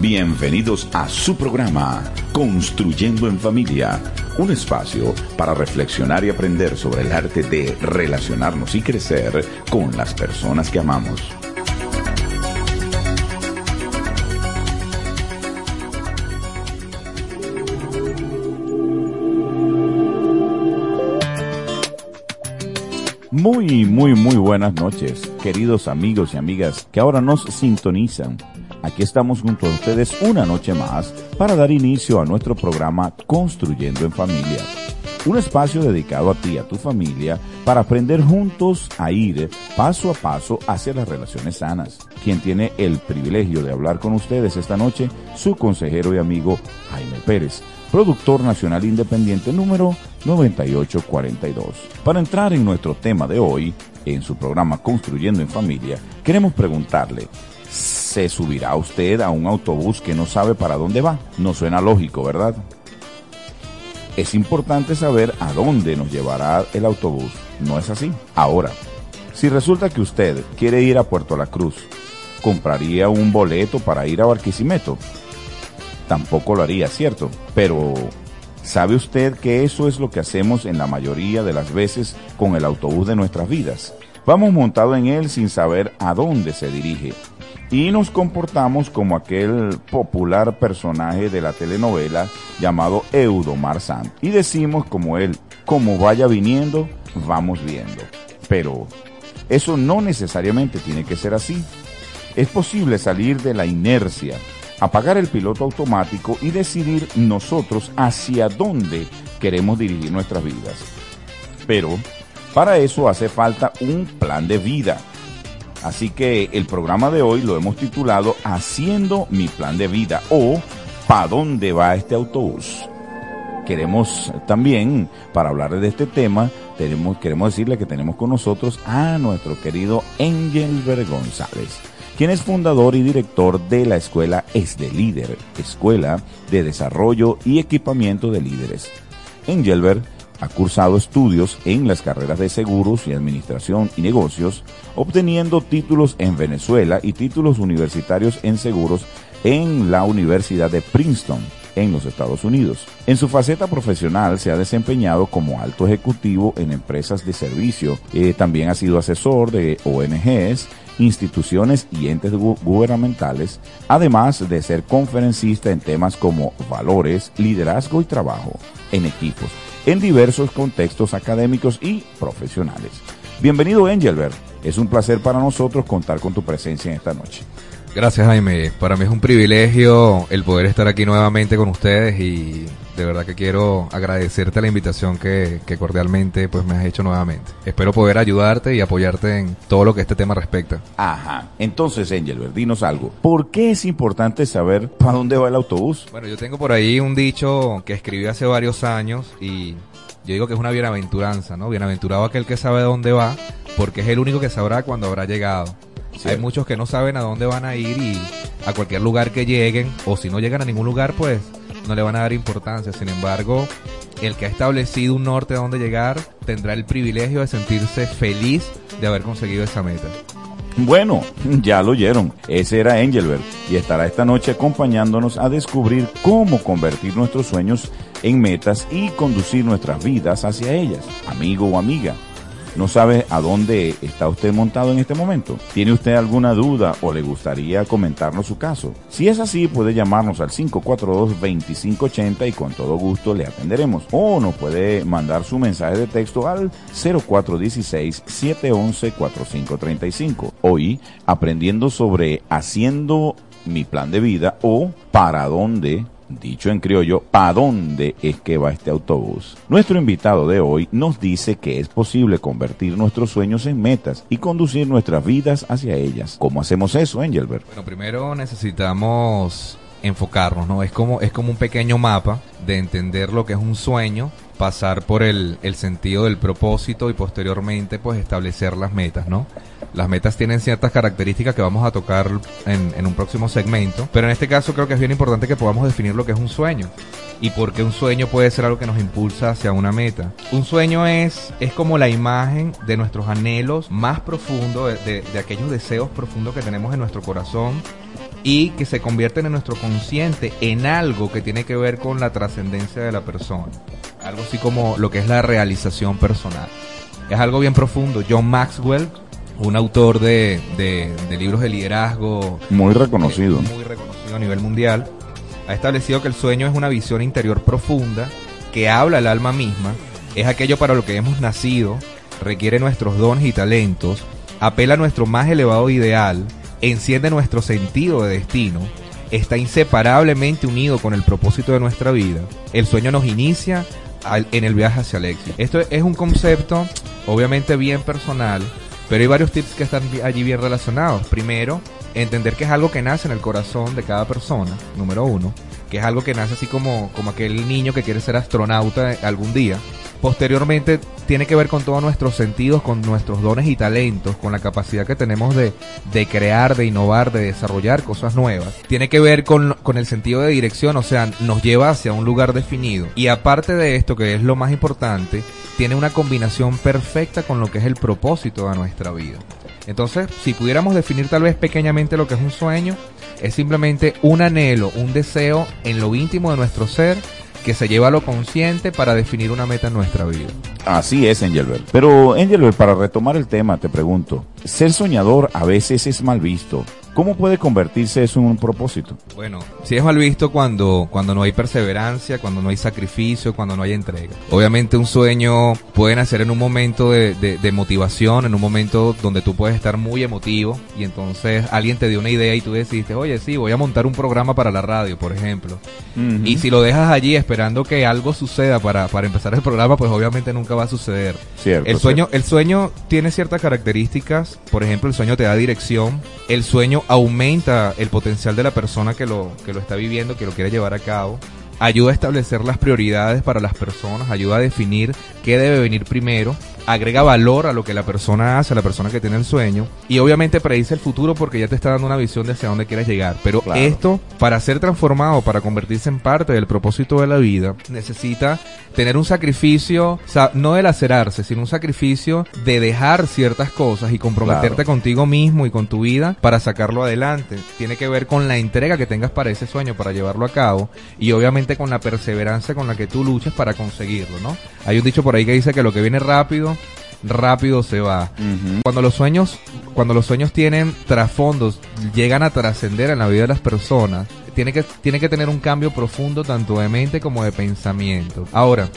Bienvenidos a su programa Construyendo en Familia, un espacio para reflexionar y aprender sobre el arte de relacionarnos y crecer con las personas que amamos. Muy, muy, muy buenas noches, queridos amigos y amigas que ahora nos sintonizan. Aquí estamos junto a ustedes una noche más para dar inicio a nuestro programa Construyendo en Familia. Un espacio dedicado a ti y a tu familia para aprender juntos a ir paso a paso hacia las relaciones sanas. Quien tiene el privilegio de hablar con ustedes esta noche, su consejero y amigo Jaime Pérez productor nacional independiente número 9842. Para entrar en nuestro tema de hoy, en su programa Construyendo en Familia, queremos preguntarle, ¿se subirá usted a un autobús que no sabe para dónde va? No suena lógico, ¿verdad? Es importante saber a dónde nos llevará el autobús, ¿no es así? Ahora, si resulta que usted quiere ir a Puerto La Cruz, ¿compraría un boleto para ir a Barquisimeto? tampoco lo haría, ¿cierto? Pero ¿sabe usted que eso es lo que hacemos en la mayoría de las veces con el autobús de nuestras vidas? Vamos montado en él sin saber a dónde se dirige y nos comportamos como aquel popular personaje de la telenovela llamado Eudomar Sant y decimos como él, como vaya viniendo, vamos viendo. Pero eso no necesariamente tiene que ser así. Es posible salir de la inercia apagar el piloto automático y decidir nosotros hacia dónde queremos dirigir nuestras vidas. Pero para eso hace falta un plan de vida. Así que el programa de hoy lo hemos titulado Haciendo mi plan de vida o ¿Para dónde va este autobús? Queremos también, para hablar de este tema, queremos decirle que tenemos con nosotros a nuestro querido Engelbert González quien es fundador y director de la escuela Es de Líder, Escuela de Desarrollo y Equipamiento de Líderes. Engelbert ha cursado estudios en las carreras de seguros y administración y negocios, obteniendo títulos en Venezuela y títulos universitarios en seguros en la Universidad de Princeton en los Estados Unidos. En su faceta profesional se ha desempeñado como alto ejecutivo en empresas de servicio, eh, también ha sido asesor de ONGs instituciones y entes gubernamentales, además de ser conferencista en temas como valores, liderazgo y trabajo en equipos, en diversos contextos académicos y profesionales. Bienvenido Engelbert, es un placer para nosotros contar con tu presencia en esta noche. Gracias Jaime, para mí es un privilegio el poder estar aquí nuevamente con ustedes y de verdad que quiero agradecerte la invitación que, cordialmente pues me has hecho nuevamente. Espero poder ayudarte y apoyarte en todo lo que este tema respecta. Ajá, entonces Engelbert, dinos algo. ¿Por qué es importante saber para dónde va el autobús? Bueno, yo tengo por ahí un dicho que escribí hace varios años y yo digo que es una bienaventuranza, ¿no? Bienaventurado aquel que sabe dónde va, porque es el único que sabrá cuando habrá llegado. Hay muchos que no saben a dónde van a ir y a cualquier lugar que lleguen, o si no llegan a ningún lugar, pues no le van a dar importancia. Sin embargo, el que ha establecido un norte a dónde llegar tendrá el privilegio de sentirse feliz de haber conseguido esa meta. Bueno, ya lo oyeron. Ese era Engelbert y estará esta noche acompañándonos a descubrir cómo convertir nuestros sueños en metas y conducir nuestras vidas hacia ellas. Amigo o amiga, ¿No sabe a dónde está usted montado en este momento? ¿Tiene usted alguna duda o le gustaría comentarnos su caso? Si es así, puede llamarnos al 542-2580 y con todo gusto le atenderemos. O nos puede mandar su mensaje de texto al 0416-711-4535. Hoy, aprendiendo sobre haciendo mi plan de vida o para dónde dicho en criollo, ¿para dónde es que va este autobús? Nuestro invitado de hoy nos dice que es posible convertir nuestros sueños en metas y conducir nuestras vidas hacia ellas. ¿Cómo hacemos eso, Engelbert? Bueno, primero necesitamos enfocarnos, ¿no? Es como, es como un pequeño mapa de entender lo que es un sueño, pasar por el, el sentido del propósito y posteriormente pues establecer las metas, ¿no? Las metas tienen ciertas características que vamos a tocar en, un próximo segmento, pero en este caso creo que es bien importante que podamos definir lo que es un sueño y por qué un sueño puede ser algo que nos impulsa hacia una meta. Un sueño es, es como la imagen de nuestros anhelos más profundos, de, de aquellos deseos profundos que tenemos en nuestro corazón y que se convierten en nuestro consciente en algo que tiene que ver con la trascendencia de la persona. Algo así como lo que es la realización personal. Es algo bien profundo. John Maxwell, un autor de, de, de libros de liderazgo. Muy reconocido. eh, muy reconocido a nivel mundial. Ha establecido que el sueño es una visión interior profunda que habla al alma misma. Es aquello para lo que hemos nacido, requiere nuestros dones y talentos, apela a nuestro más elevado ideal, enciende nuestro sentido de destino, está inseparablemente unido con el propósito de nuestra vida. El sueño nos inicia en el viaje hacia el éxito. Esto es un concepto obviamente bien personal, pero hay varios tips que están allí bien relacionados. Primero, entender que es algo que nace en el corazón de cada persona, número uno, que es algo que nace así como, como aquel niño que quiere ser astronauta algún día. Posteriormente, tiene que ver con todos nuestros sentidos, con nuestros dones y talentos, con la capacidad que tenemos de, de crear, de innovar, de desarrollar cosas nuevas. Tiene que ver con, con el sentido de dirección, o sea, nos lleva hacia un lugar definido. Y aparte de esto, que es lo más importante, tiene una combinación perfecta con lo que es el propósito de nuestra vida. Entonces, si pudiéramos definir tal vez pequeñamente lo que es un sueño, es simplemente un anhelo, un deseo en lo íntimo de nuestro ser que se lleva a lo consciente para definir una meta en nuestra vida. Así es, Angelbert. Pero, Angelbert, para retomar el tema, te pregunto, ser soñador a veces es mal visto. ¿Cómo puede convertirse eso en un propósito? Bueno, si es mal visto cuando, cuando no hay perseverancia, cuando no hay sacrificio, cuando no hay entrega. Obviamente un sueño puede nacer en un momento de, de- de motivación, en un momento donde tú puedes estar muy emotivo y entonces alguien te dio una idea y tú decidiste, oye, sí, voy a montar un programa para la radio, por ejemplo. Y si lo dejas allí esperando que algo suceda para, para empezar el programa, pues obviamente nunca va a suceder. Cierto, El sueño, el sueño tiene ciertas características. Por ejemplo, el sueño te da dirección. El sueño aumenta el potencial de la persona que lo, que lo está viviendo, que lo quiere llevar a cabo. Ayuda a establecer las prioridades para las personas, ayuda a definir qué debe venir primero, agrega valor a lo que la persona hace, a la persona que tiene el sueño, y obviamente predice el futuro porque ya te está dando una visión de hacia dónde quieres llegar. Pero Claro. esto, para ser transformado, para convertirse en parte del propósito de la vida, necesita tener un sacrificio, o sea, no de lacerarse, sino un sacrificio de dejar ciertas cosas y comprometerte Claro. contigo mismo y con tu vida para sacarlo adelante. Tiene que ver con la entrega que tengas para ese sueño, para llevarlo a cabo y obviamente con la perseverancia con la que tú luches para conseguirlo, ¿no? Hay un dicho por ahí que dice que lo que viene rápido, rápido se va. Cuando los sueños, cuando los sueños tienen trasfondos, llegan a trascender en la vida de las personas, tiene que, tiene que tener un cambio profundo tanto de mente como de pensamiento. Ahora,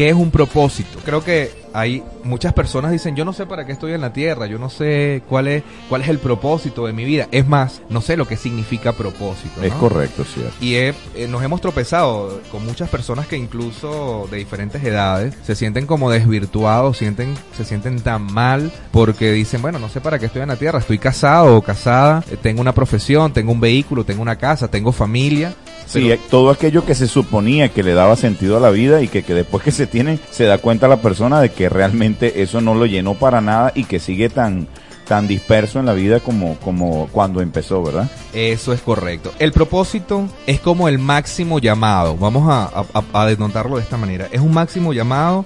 ¿qué es un propósito? Creo que hay muchas personas dicen, yo no sé para qué estoy en la tierra, yo no sé cuál es, cuál es el propósito de mi vida. Es más, no sé lo que significa propósito. Es correcto, cierto. Y he- eh, nos hemos tropezado con muchas personas que incluso de diferentes edades se sienten como desvirtuados, sienten, se sienten tan mal porque dicen, bueno, no sé para qué estoy en la tierra, estoy casado o casada, eh, tengo una profesión, tengo un vehículo, tengo una casa, tengo familia. Sí, pero- eh, todo aquello que se suponía que le daba sentido a la vida y que, que después que se tiene se da cuenta la persona de que realmente eso no lo llenó para nada y que sigue tan tan disperso en la vida como como cuando empezó, ¿verdad? Eso es correcto. El propósito es como el máximo llamado. Vamos a, a, a- a denotarlo de esta manera. Es un máximo llamado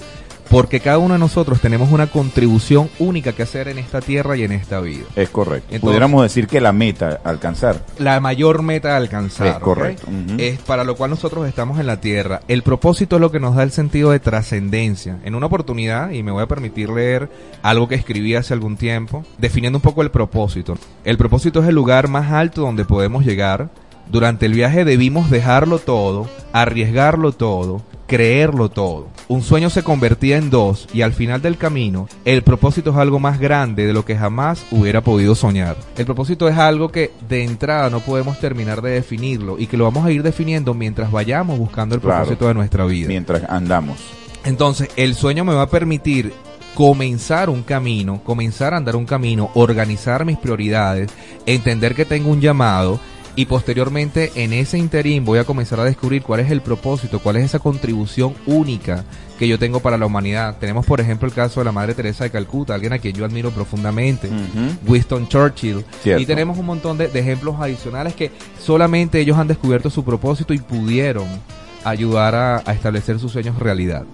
porque cada uno de nosotros tenemos una contribución única que hacer en esta tierra y en esta vida. Es correcto. Entonces- Pudiéramos decir que la meta alcanzar. la mayor meta a alcanzar. Es correcto. Es para lo cual nosotros estamos en la tierra. El propósito es lo que nos da el sentido de trascendencia. En una oportunidad, y me voy a permitir leer algo que escribí hace algún tiempo, definiendo un poco el propósito. El propósito es el lugar más alto donde podemos llegar. Durante el viaje debimos dejarlo todo, arriesgarlo todo, creerlo todo. Un sueño se convertía en dos y al final del camino el propósito es algo más grande de lo que jamás hubiera podido soñar. El propósito es algo que de entrada no podemos terminar de definirlo y que lo vamos a ir definiendo mientras vayamos buscando el Claro. propósito de nuestra vida. Mientras andamos. Entonces, el sueño me va a permitir comenzar un camino, comenzar a andar un camino, organizar mis prioridades, entender que tengo un llamado y posteriormente en ese interín voy a comenzar a descubrir cuál es el propósito, cuál es esa contribución única que yo tengo para la humanidad. Tenemos por ejemplo el caso de la Madre Teresa de Calcuta, alguien a quien yo admiro profundamente. Winston Churchill. Cierto. Y tenemos un montón de, de ejemplos adicionales que solamente ellos han descubierto su propósito y pudieron ayudar a, a establecer sus sueños realidad.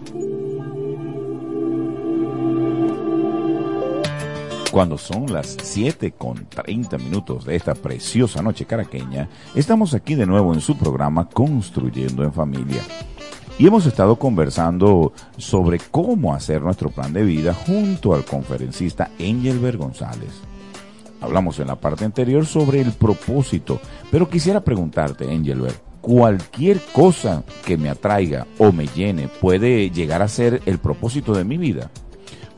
Cuando son las 7 con 30 minutos de esta preciosa noche caraqueña, estamos aquí de nuevo en su programa Construyendo en Familia. Y hemos estado conversando sobre cómo hacer nuestro plan de vida junto al conferencista Engelbert González. Hablamos en la parte anterior sobre el propósito, pero quisiera preguntarte, Engelbert, cualquier cosa que me atraiga o me llene puede llegar a ser el propósito de mi vida.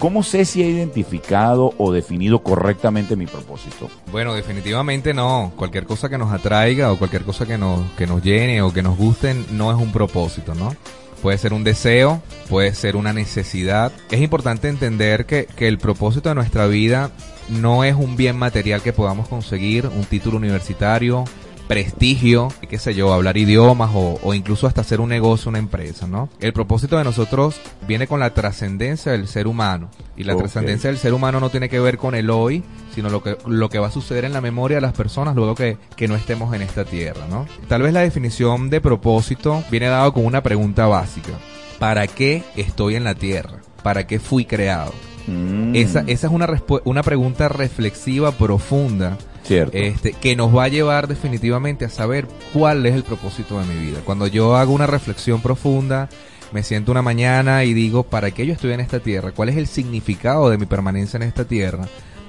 ¿Cómo sé si he identificado o definido correctamente mi propósito? Bueno, definitivamente no. Cualquier cosa que nos atraiga o cualquier cosa que nos, que nos llene o que nos guste no es un propósito, ¿no? Puede ser un deseo, puede ser una necesidad. Es importante entender que, que el propósito de nuestra vida no es un bien material que podamos conseguir, un título universitario, prestigio, qué sé yo, hablar idiomas o, incluso hasta hacer un negocio, una empresa, ¿no? El propósito de nosotros viene con la trascendencia del ser humano. Y la trascendencia del ser humano no tiene que ver con el hoy, sino lo que, lo que va a suceder en la memoria de las personas luego que, que no estemos en esta tierra, ¿no? Tal vez la definición de propósito viene dado con una pregunta básica. ¿Para qué estoy en la tierra? ¿Para qué fui creado? Mm. Esa, esa es una, una pregunta reflexiva profunda Cierto. Este, que nos va a llevar definitivamente a saber cuál es el propósito de mi vida. Cuando yo hago una reflexión profunda, me siento una mañana y digo, ¿para qué yo estoy en esta tierra? ¿Cuál es el significado de mi permanencia en esta tierra?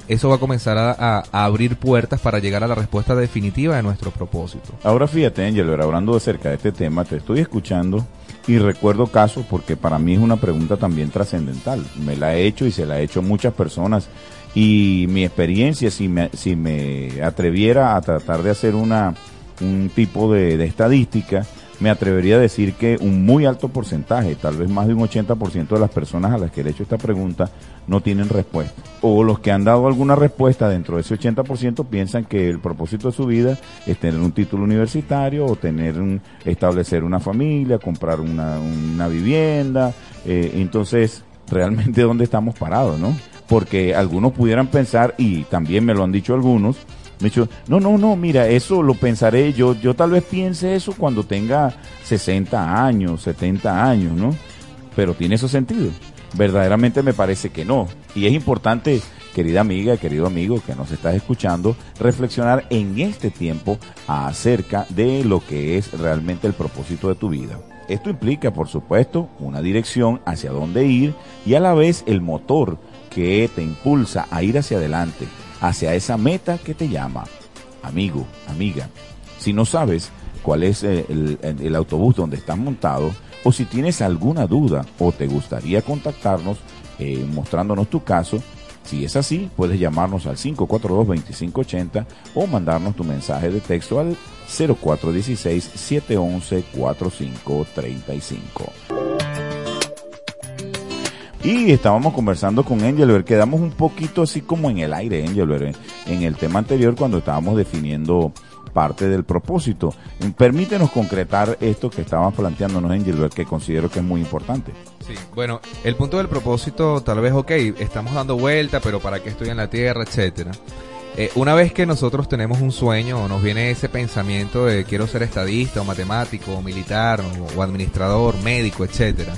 Eso va a comenzar a, abrir puertas para llegar a la respuesta definitiva de nuestro propósito. Ahora fíjate, Angelo, hablando acerca de este tema, te estoy escuchando y recuerdo casos porque para mí es una pregunta también trascendental. Me la he hecho y se la he hecho muchas personas y mi experiencia, si me, si me atreviera a tratar de hacer una, un tipo de, de estadística, me atrevería a decir que un muy alto porcentaje, tal vez más de un 80% de las personas a las que le he hecho esta pregunta no tienen respuesta. O los que han dado alguna respuesta dentro de ese 80% piensan que el propósito de su vida es tener un título universitario o tener un, establecer una familia, comprar una, una vivienda. Eh, entonces, realmente dónde estamos parados, ¿no? Porque algunos pudieran pensar, y también me lo han dicho algunos, me dicho, no, no, no, mira, eso lo pensaré yo, yo tal vez piense eso cuando tenga 60 años, 70 años, ¿no? Pero tiene eso sentido. Verdaderamente me parece que no. Y es importante, querida amiga, querido amigo que nos estás escuchando, reflexionar en este tiempo acerca de lo que es realmente el propósito de tu vida. Esto implica, por supuesto, una dirección hacia dónde ir y a la vez el motor que te impulsa a ir hacia adelante, hacia esa meta que te llama. Amigo, amiga, si no sabes cuál es eh, el, autobús donde estás montado, o si tienes alguna duda o te gustaría contactarnos eh, mostrándonos tu caso, si es así, puedes llamarnos al 542-2580 o mandarnos tu mensaje de texto al 0416-711-4535. Y estábamos conversando con Engelbert, quedamos un poquito así como en el aire, Engelbert, en el tema anterior cuando estábamos definiendo parte del propósito. Permítenos concretar esto que estábamos planteándonos, Engelbert, que considero que es muy importante. Sí, bueno, el punto del propósito, tal vez, ok, estamos dando vuelta, pero ¿para qué estoy en la Tierra, etcétera? Eh, una vez que nosotros tenemos un sueño o nos viene ese pensamiento de quiero ser estadista o matemático o militar o, o administrador, médico, etcétera,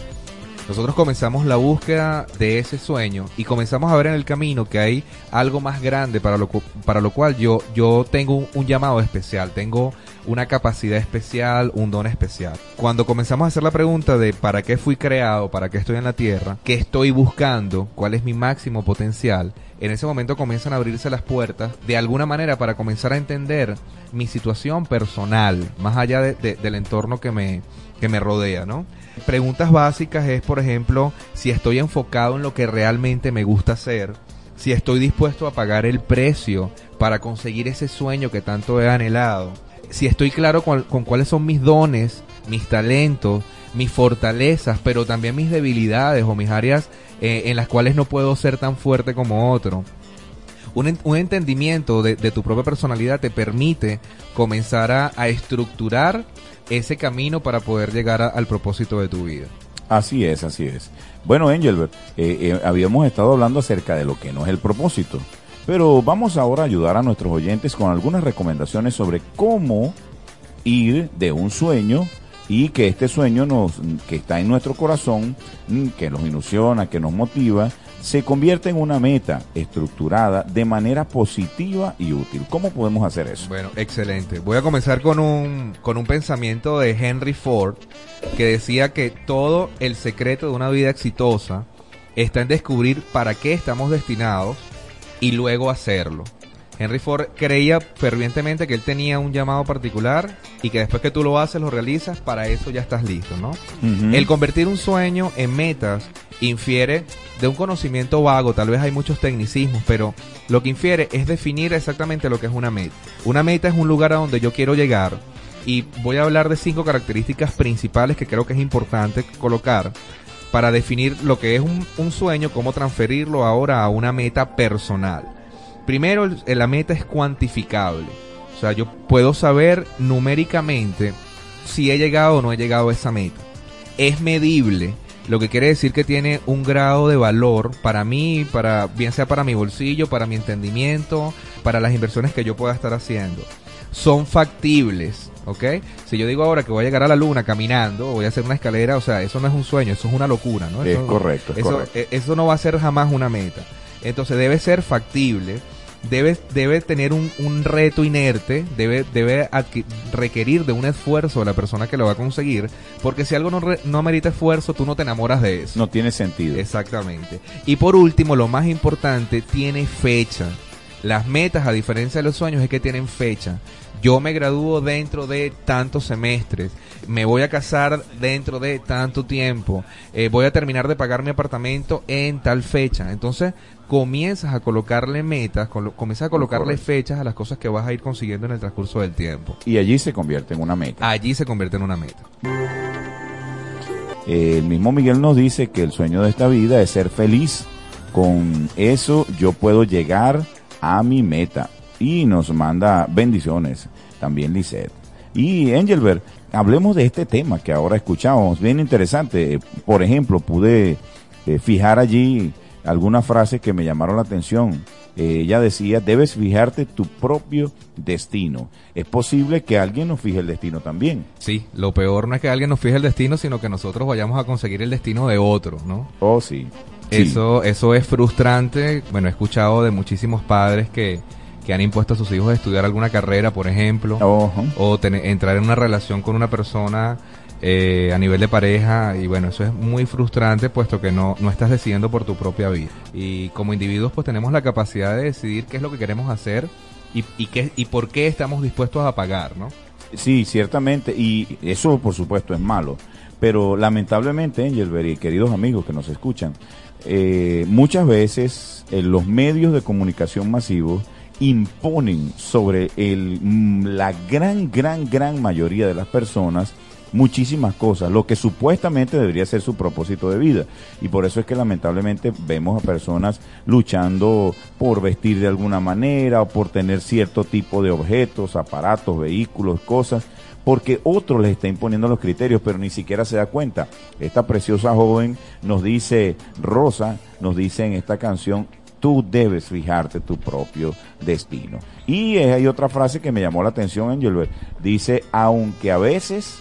nosotros comenzamos la búsqueda de ese sueño y comenzamos a ver en el camino que hay algo más grande para lo, para lo cual yo, yo tengo un, llamado especial, tengo una capacidad especial, un don especial. Cuando comenzamos a hacer la pregunta de para qué fui creado, para qué estoy en la tierra, qué estoy buscando, cuál es mi máximo potencial, en ese momento comienzan a abrirse las puertas de alguna manera para comenzar a entender mi situación personal, más allá del entorno que me, que me rodea, ¿no? Preguntas básicas es, por ejemplo, si estoy enfocado en lo que realmente me gusta hacer, si estoy dispuesto a pagar el precio para conseguir ese sueño que tanto he anhelado, si estoy claro con, cuáles son mis dones, mis talentos, mis fortalezas, pero también mis debilidades o mis áreas eh, en las cuales no puedo ser tan fuerte como otro. Un, un entendimiento de, tu propia personalidad te permite comenzar a estructurar ese camino para poder llegar al propósito de tu vida. Así es, así es. Bueno, Engelbert, eh, eh, habíamos estado hablando acerca de lo que no es el propósito, pero vamos ahora a ayudar a nuestros oyentes con algunas recomendaciones sobre cómo ir de un sueño y que este sueño nos, que está en nuestro corazón, mm, que nos ilusiona, que nos motiva, se convierte en una meta estructurada de manera positiva y útil. ¿Cómo podemos hacer eso? Bueno, excelente. Voy a comenzar con un, con un pensamiento de Henry Ford que decía que todo el secreto de una vida exitosa está en descubrir para qué estamos destinados y luego hacerlo. Henry Ford creía fervientemente que él tenía un llamado particular y que después que tú lo haces, lo realizas, para eso ya estás listo, ¿no? El convertir un sueño en metas infiere de un conocimiento vago, tal vez hay muchos tecnicismos, pero lo que infiere es definir exactamente lo que es una meta. Una meta es un lugar a donde yo quiero llegar y voy a hablar de cinco características principales que creo que es importante colocar para definir lo que es un, sueño, cómo transferirlo ahora a una meta personal. Primero, la meta es cuantificable. O sea, yo puedo saber numéricamente si he llegado o no he llegado a esa meta. Es medible, lo que quiere decir que tiene un grado de valor para mí, para bien sea para mi bolsillo, para mi entendimiento, para las inversiones que yo pueda estar haciendo. Son factibles, ¿ok? Si yo digo ahora que voy a llegar a la luna caminando, voy a hacer una escalera, o sea, eso no es un sueño, eso es una locura, ¿no? Es correcto, es eso, correcto. e, eso no va a ser jamás una meta. Entonces debe ser factible debe, debe tener un, un reto inerte, debe, debe requerir de un esfuerzo de la persona que lo va a conseguir, porque si algo no, re, no merita esfuerzo, tú no te enamoras de eso. No tiene sentido. Exactamente. Y por último, lo más importante, tiene fecha. Las metas, a diferencia de los sueños, es que tienen fecha. Yo me gradúo dentro de tantos semestres, me voy a casar dentro de tanto tiempo, eh, voy a terminar de pagar mi apartamento en tal fecha. Entonces, comienzas a colocarle metas, comienzas a colocarle Correcto. fechas a las cosas que vas a ir consiguiendo en el transcurso del tiempo. Y allí se convierte en una meta. Allí se convierte en una meta. El mismo Miguel nos dice que el sueño de esta vida es ser feliz. Con eso yo puedo llegar a mi meta. Y nos manda bendiciones. También Lisette. Y Engelbert, hablemos de este tema que ahora escuchamos. Bien interesante. Por ejemplo, pude eh, fijar allí algunas frases que me llamaron la atención. Eh, ella decía, debes fijarte tu propio destino. Es posible que alguien nos fije el destino también. Sí, lo peor no es que alguien nos fije el destino, sino que nosotros vayamos a conseguir el destino de otro, ¿no? Oh, sí. Eso, eso es frustrante. Bueno, he escuchado de muchísimos padres que, que han impuesto a sus hijos a estudiar alguna carrera, por ejemplo, uh -huh. o tener, entrar en una relación con una persona eh, a nivel de pareja y bueno, eso es muy frustrante puesto que no, no estás decidiendo por tu propia vida. Y como individuos pues tenemos la capacidad de decidir qué es lo que queremos hacer y, qué, y por qué estamos dispuestos a pagar, ¿no? Sí, ciertamente, y eso por supuesto es malo, pero lamentablemente, Engelbert y queridos amigos que nos escuchan, eh, muchas veces eh, los medios de comunicación masivos imponen sobre el, la gran, gran, gran mayoría de las personas muchísimas cosas, lo que supuestamente debería ser su propósito de vida. Y por eso es que lamentablemente vemos a personas luchando por vestir de alguna manera o por tener cierto tipo de objetos, aparatos, vehículos, cosas, porque otro les está imponiendo los criterios, pero ni siquiera se da cuenta. Esta preciosa joven nos dice, Rosa, nos dice en esta canción, tú debes fijarte tu propio destino. Y hay otra frase que me llamó la atención, Angel, dice, aunque a veces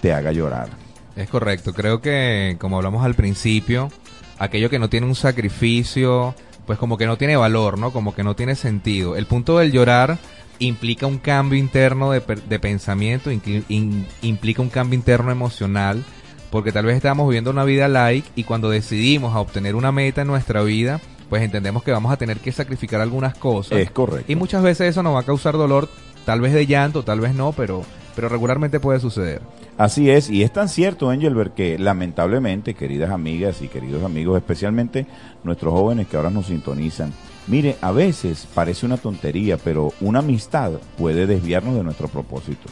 te haga llorar. Es correcto, creo que como hablamos al principio, aquello que no tiene un sacrificio, pues como que no tiene valor, ¿no? Como que no tiene sentido. El punto del llorar implica un cambio interno de, de pensamiento, in, implica un cambio interno emocional, porque tal vez estamos viviendo una vida like y cuando decidimos a obtener una meta en nuestra vida, pues entendemos que vamos a tener que sacrificar algunas cosas. Es correcto. Y muchas veces eso nos va a causar dolor, tal vez de llanto, tal vez no, pero, pero regularmente puede suceder. Así es, y es tan cierto, Engelbert, que lamentablemente, queridas amigas y queridos amigos, especialmente nuestros jóvenes que ahora nos sintonizan, mire, a veces parece una tontería, pero una amistad puede desviarnos de nuestro propósito.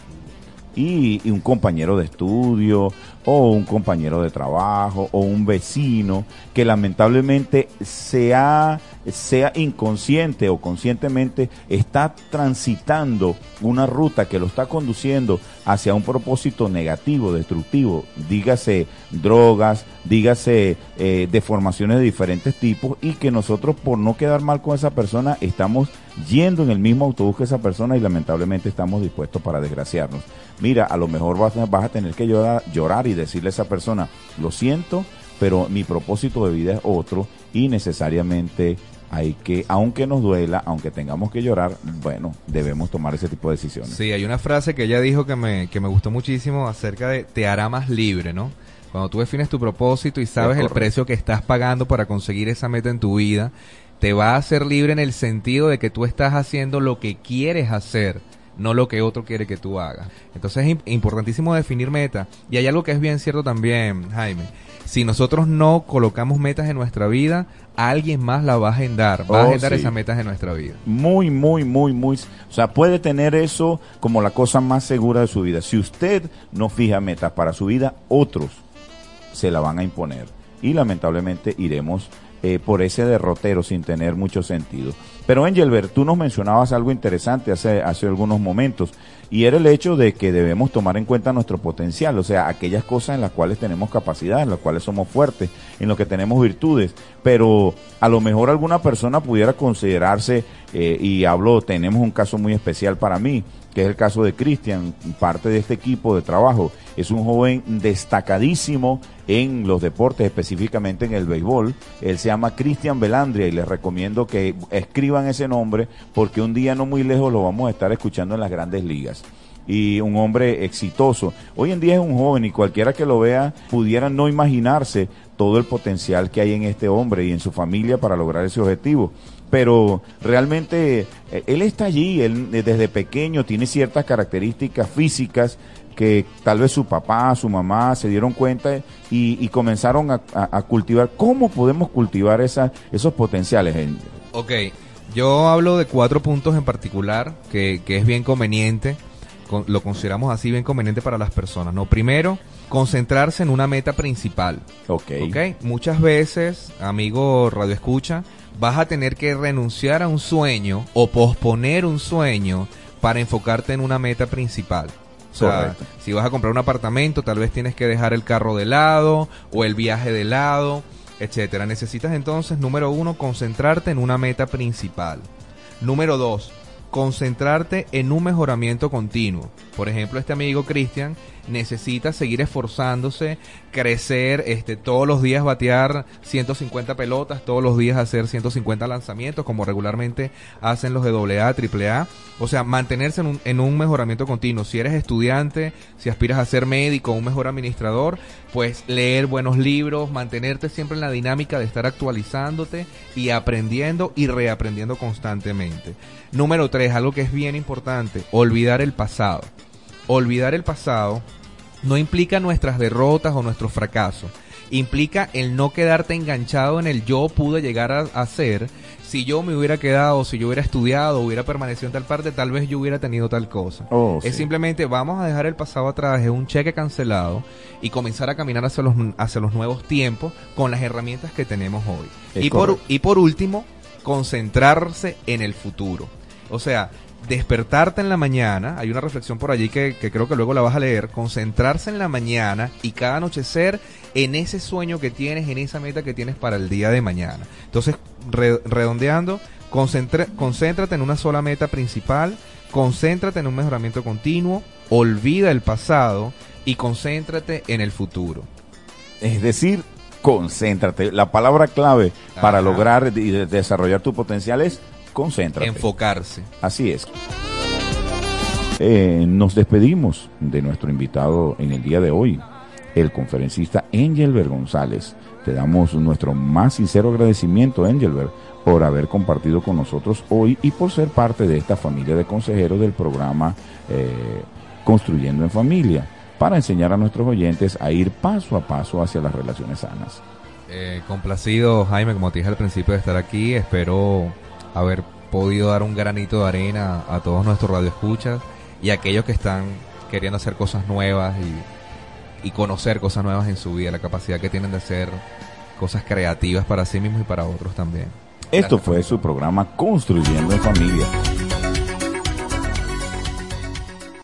Y, y, un compañero de estudio o un compañero de trabajo o un vecino que lamentablemente sea, sea inconsciente o conscientemente está transitando una ruta que lo está conduciendo hacia un propósito negativo, destructivo, dígase drogas, dígase eh, deformaciones de diferentes tipos y que nosotros por no quedar mal con esa persona estamos yendo en el mismo autobús que esa persona y lamentablemente estamos dispuestos para desgraciarnos. Mira, a lo mejor vas, a tener que llorar y decirle a esa persona, lo siento, pero mi propósito de vida es otro y necesariamente hay que, aunque nos duela, aunque tengamos que llorar, bueno, debemos tomar ese tipo de decisiones. Sí, hay una frase que ella dijo que me, que me gustó muchísimo acerca de te hará más libre, ¿no? Cuando tú defines tu propósito y sabes el precio que estás pagando para conseguir esa meta en tu vida, te va a hacer libre en el sentido de que tú estás haciendo lo que quieres hacer, no lo que otro quiere que tú hagas. Entonces es importantísimo definir meta. Y hay algo que es bien cierto también, Jaime. Si nosotros no colocamos metas en nuestra vida, alguien más la va a agendar, va a oh, agendar esas metas en nuestra vida. Muy, muy, muy, muy. O sea, puede tener eso como la cosa más segura de su vida. Si usted no fija metas para su vida, otros se la van a imponer. Y lamentablemente iremos eh, por ese derrotero sin tener mucho sentido. Pero Engelbert, tú nos mencionabas algo interesante hace, hace algunos momentos y era el hecho de que debemos tomar en cuenta nuestro potencial, o sea, aquellas cosas en las cuales tenemos capacidad, en las cuales somos fuertes, en las que tenemos virtudes, pero a lo mejor alguna persona pudiera considerarse, eh, y hablo, tenemos un caso muy especial para mí, que es el caso de Cristian, parte de este equipo de trabajo. Es un joven destacadísimo en los deportes, específicamente en el béisbol. Él se llama Cristian Belandria y les recomiendo que escriban ese nombre porque un día no muy lejos lo vamos a estar escuchando en las grandes ligas y un hombre exitoso. Hoy en día es un joven y cualquiera que lo vea pudiera no imaginarse todo el potencial que hay en este hombre y en su familia para lograr ese objetivo pero realmente eh, él está allí, él eh, desde pequeño tiene ciertas características físicas que tal vez su papá, su mamá se dieron cuenta y, comenzaron a, cultivar. ¿Cómo podemos cultivar esa, esos potenciales? Ok, yo hablo de cuatro puntos en particular que, que es bien conveniente, lo consideramos así bien conveniente para las personas. No, primero, concentrarse en una meta principal. Ok. Ok, muchas veces, amigo Radio Escucha, vas a tener que renunciar a un sueño o posponer un sueño para enfocarte en una meta principal. O sea, si vas a comprar un apartamento, tal vez tienes que dejar el carro de lado o el viaje de lado, etcétera. Necesitas entonces, número uno, concentrarte en una meta principal. Número dos, concentrarte en un mejoramiento continuo. Por ejemplo, este amigo Cristian necesita seguir esforzándose, crecer, este, todos los días batear 150 pelotas, todos los días hacer 150 lanzamientos, como regularmente hacen los de AA, AAA. O sea, mantenerse en un, en un mejoramiento continuo. Si eres estudiante, si aspiras a ser médico un mejor administrador, pues leer buenos libros, mantenerte siempre en la dinámica de estar actualizándote y aprendiendo y reaprendiendo constantemente. Número tres, algo que es bien importante, olvidar el pasado olvidar el pasado no implica nuestras derrotas o nuestros fracasos. Implica el no quedarte enganchado en el yo pude llegar a, ser. Si yo me hubiera quedado, si yo hubiera estudiado, hubiera permanecido en tal parte, tal vez yo hubiera tenido tal cosa. Oh, es simplemente vamos a dejar el pasado atrás, es un cheque cancelado y comenzar a caminar hacia los, hacia los nuevos tiempos con las herramientas que tenemos hoy. y por, y por último, concentrarse en el futuro. O sea, despertarte en la mañana, hay una reflexión por allí que, creo que luego la vas a leer, concentrarse en la mañana y cada anochecer en ese sueño que tienes, en esa meta que tienes para el día de mañana. Entonces, redondeando, concéntrate en una sola meta principal, concéntrate en un mejoramiento continuo, olvida el pasado y concéntrate en el futuro. Es decir, concéntrate. La palabra clave para lograr y desarrollar tu potencial es concéntrate. Enfocarse. Así es. Eh, nos despedimos de nuestro invitado en el día de hoy, el conferencista Engelbert González. Te damos nuestro más sincero agradecimiento, Engelbert, por haber compartido con nosotros hoy y por ser parte de esta familia de consejeros del programa eh, Construyendo en Familia, para enseñar a nuestros oyentes a ir paso a paso hacia las relaciones sanas. Eh, complacido, Jaime, como te dije al principio de estar aquí, espero haber podido dar un granito de arena a todos nuestros radioescuchas y a aquellos que están queriendo hacer cosas nuevas y, y conocer cosas nuevas en su vida, la capacidad que tienen de hacer cosas creativas para sí mismos y para otros también. Esto fue su programa Construyendo en Familia